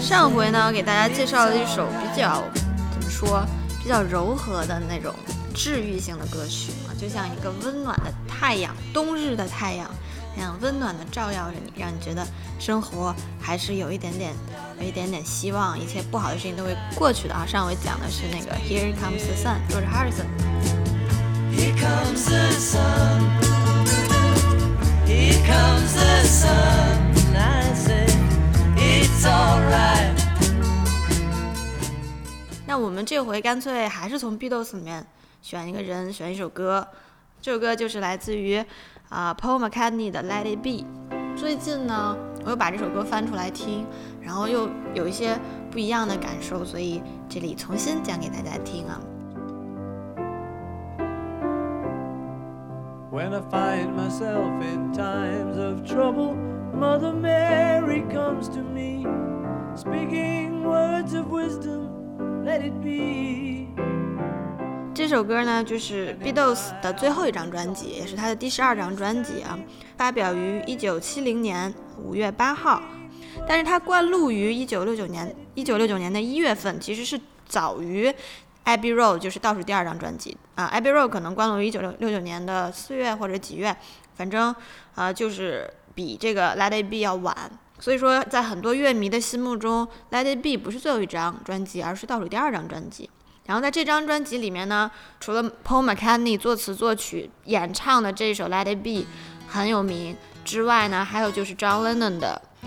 上回呢，给大家介绍了一首比较怎么说，比较柔和的那种治愈性的歌曲啊，就像一个温暖的太阳，冬日的太阳那样温暖的照耀着你，让你觉得生活还是有一点点，有一点点希望，一切不好的事情都会过去的啊。上回讲的是那个 Here Comes the Sun，George Harrison。Here comes the sun. Here comes the sun. 那我们这回干脆还是从 Beatles 里面选一个人，选一首歌。这首歌就是来自于啊 Paul McCartney 的 Let It Be。最近呢，我又把这首歌翻出来听，然后又有一些不一样的感受，所以这里重新讲给大家听啊。When I find myself in times of trouble, Mother Mary comes to me, speaking words of wisdom, let it be. 这首歌呢，就是 Beatles 的最后一张专辑，也是他的第十二张专辑啊，发表于一九七零年五月八号，但是它灌录于一九六九年一九六九年的一月份，其实是早于 Abbey Road 就是倒数第二张专辑啊，Abbey Road 可能关录于一九六六九年的四月或者几月，反正啊就是比这个 Let It Be 要晚。所以说，在很多乐迷的心目中，Let It Be 不是最后一张专辑，而是倒数第二张专辑。然后在这张专辑里面呢，除了 Paul McCartney 作词作曲演唱的这首 Let It Be 很有名之外呢，还有就是 John Lennon 的。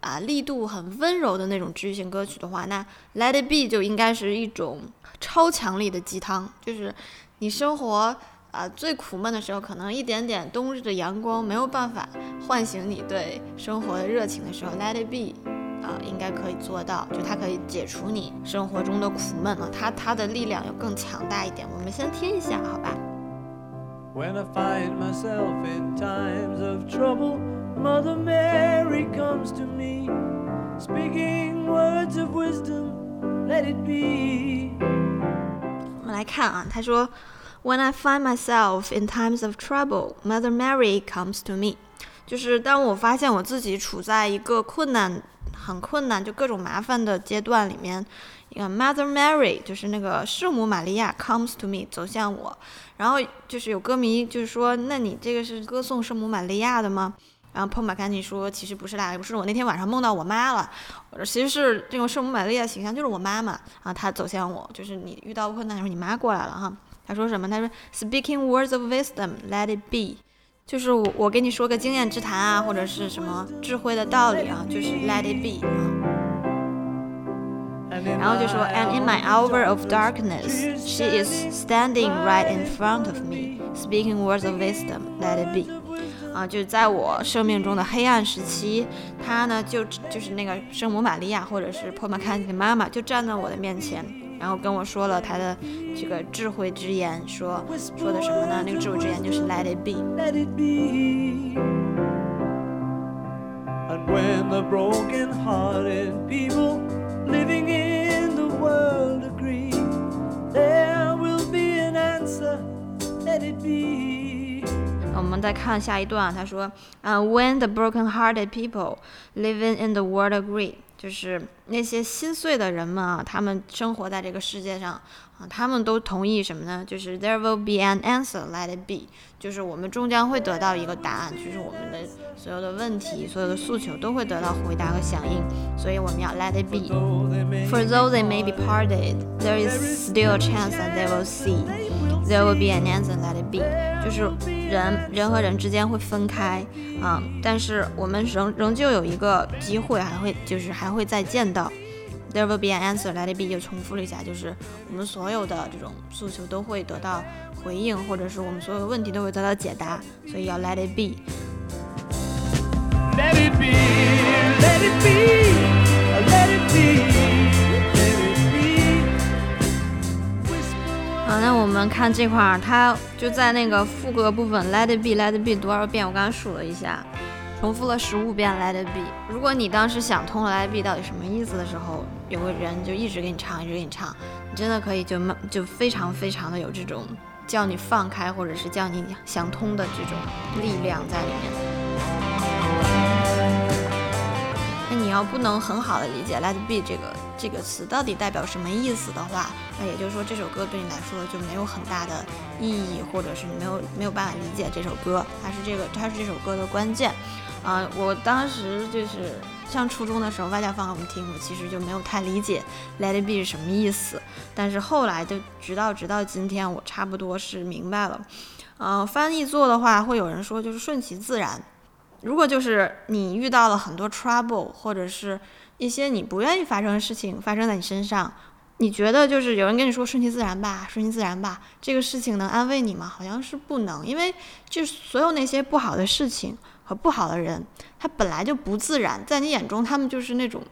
啊力度很温柔的那种治愈性歌曲的话，那 Let It Be 就应该是一种。超强力的鸡汤，就是你生活啊最苦闷的时候，可能一点点冬日的阳光没有办法唤醒你对生活的热情的时候，Let it be，啊，应该可以做到，就它可以解除你生活中的苦闷了，它它的力量要更强大一点。我们先听一下，好吧。Mother Mary comes to me, speaking words of wisdom, let it be. 我们来看啊，他说，When I find myself in times of trouble, Mother Mary comes to me。就是当我发现我自己处在一个困难、很困难、就各种麻烦的阶段里面，呃，Mother Mary 就是那个圣母玛利亚 comes to me 走向我。然后就是有歌迷就是说，那你这个是歌颂圣母玛利亚的吗？然后 puma 赶紧说：“其实不是啦，不是我那天晚上梦到我妈了。我说其实是这种圣母玛利亚的形象就是我妈妈啊，她走向我，就是你遇到困难的时候你妈过来了哈。她说什么？她说 Speaking words of wisdom, let it be，就是我我给你说个经验之谈啊，或者是什么智慧的道理啊，就是 let it be。然后就说 And in my hour of darkness, she is standing right in front of me, speaking words of wisdom, let it be。”啊，就是在我生命中的黑暗时期，他呢就就是那个圣母玛利亚，或者是 Paul McCartney 的妈妈，就站在我的面前，然后跟我说了他的这个智慧之言，说说的什么呢？那个智慧之言就是 Let it be。我们再看下一段，他说，啊，When the broken-hearted people living in the world agree，就是那些心碎的人们啊，他们生活在这个世界上啊，他们都同意什么呢？就是 There will be an answer，let it be，就是我们终将会得到一个答案，就是我们的所有的问题、所有的诉求都会得到回答和响应，所以我们要 let it be。For though they may be parted，there is still a chance that they will see。There will be an answer, let it be。就是人人和人之间会分开啊，但是我们仍仍旧有一个机会，还会就是还会再见到。There will be an answer, let it be。又重复了一下，就是我们所有的这种诉求都会得到回应，或者是我们所有问题都会得到解答，所以要 let it be。Let it be, let it be, let it be. 那我们看这块儿，他就在那个副歌部分，Let it be，Let it be 多少遍？我刚刚数了一下，重复了十五遍 Let it be。如果你当时想通了 Let it be 到底什么意思的时候，有个人就一直给你唱，一直给你唱，你真的可以就慢，就非常非常的有这种叫你放开，或者是叫你想通的这种力量在里面。那你要不能很好的理解 Let it be 这个这个词到底代表什么意思的话，那也就是说这首歌对你来说就没有很大的意义，或者是没有没有办法理解这首歌，它是这个它是这首歌的关键。啊，我当时就是上初中的时候，外教放给我们听，我其实就没有太理解 Let it be 是什么意思。但是后来就直到直到今天，我差不多是明白了。嗯，翻译做的话，会有人说就是顺其自然。如果就是你遇到了很多 trouble，或者是一些你不愿意发生的事情发生在你身上，你觉得就是有人跟你说顺其自然吧，顺其自然吧，这个事情能安慰你吗？好像是不能，因为就是所有那些不好的事情和不好的人，他本来就不自然，在你眼中他们就是那种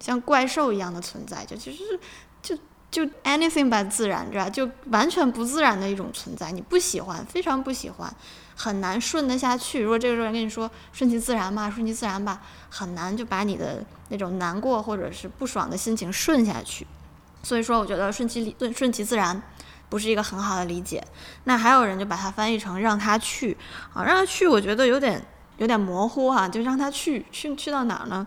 像怪兽一样的存在，就其实就就 anything but 自然，知道就完全不自然的一种存在，你不喜欢，非常不喜欢。很难顺得下去。如果这个时候跟你说顺其自然吧，顺其自然吧，很难就把你的那种难过或者是不爽的心情顺下去。所以说，我觉得顺其理顺顺其自然不是一个很好的理解。那还有人就把它翻译成让他去啊，让他去，我觉得有点有点模糊哈，就让他去去去到哪儿呢？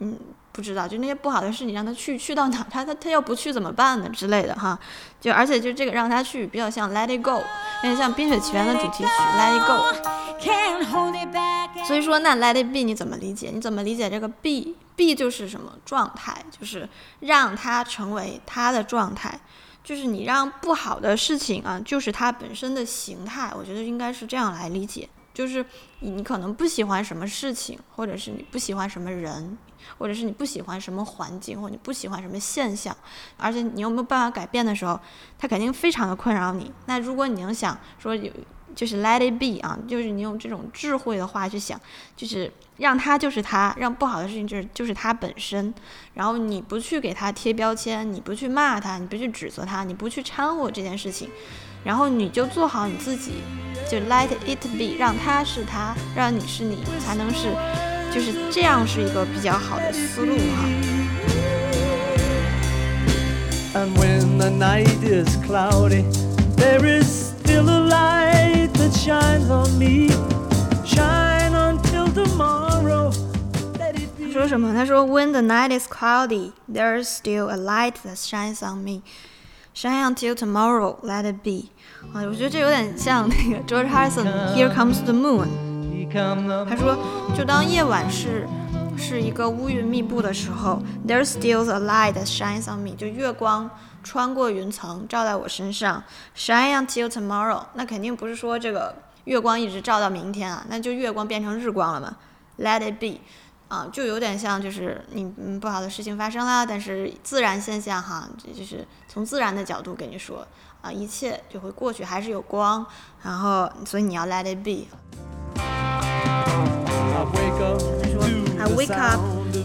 嗯。不知道，就那些不好的事，你让他去，去到哪，他他他要不去怎么办呢之类的哈，就而且就这个让他去比较像 Let It Go，有点像《冰雪奇缘》的主题曲 Let It Go。所以说那 Let It Be 你怎么理解？你怎么理解这个 Be？Be 就是什么状态？就是让它成为它的状态，就是你让不好的事情啊，就是它本身的形态。我觉得应该是这样来理解，就是你可能不喜欢什么事情，或者是你不喜欢什么人。或者是你不喜欢什么环境，或者你不喜欢什么现象，而且你又没有办法改变的时候，它肯定非常的困扰你。那如果你能想说有，就是 let it be 啊，就是你用这种智慧的话去想，就是让它就是它，让不好的事情就是就是它本身，然后你不去给它贴标签，你不去骂它，你不去指责它，你不去掺和这件事情，然后你就做好你自己，就 let it be，让它是它，让你是你，才能是。就是这样是一个比较好的思路哈。And when the night is cloudy, there is still a light that shines on me. Shine until tomorrow. 他说什么？他说，When the night is cloudy, there is still a light that shines on me. Shine until tomorrow, let it be. 啊，我觉得这有点像那个 George Harrison Here Comes the Moon。他说，就当夜晚是是一个乌云密布的时候，There's still a light that shines on me，就月光穿过云层照在我身上，Shine until tomorrow。那肯定不是说这个月光一直照到明天啊，那就月光变成日光了嘛。Let it be，啊，就有点像就是你嗯不好的事情发生了，但是自然现象哈，这就是从自然的角度跟你说啊，一切就会过去，还是有光，然后所以你要 Let it be。I wake up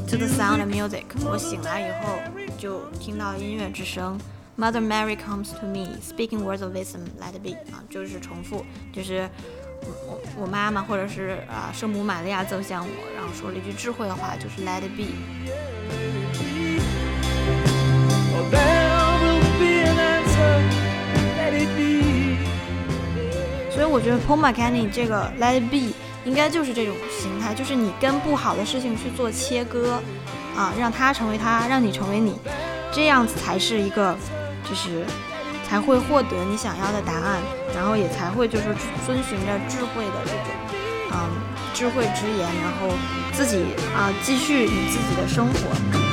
to the sound of music。我醒来以后就听到音乐之声。Mother Mary comes to me, speaking words of wisdom. Let it be 啊，就是重复，就是我我妈妈或者是啊圣母玛利亚走向我，然后说了一句智慧的话，就是 Let it be。所以我觉得 Paul McCartney 这个 Let it be。应该就是这种形态，就是你跟不好的事情去做切割，啊，让它成为它，让你成为你，这样子才是一个，就是才会获得你想要的答案，然后也才会就是遵循着智慧的这种，嗯，智慧之言，然后自己啊继续你自己的生活。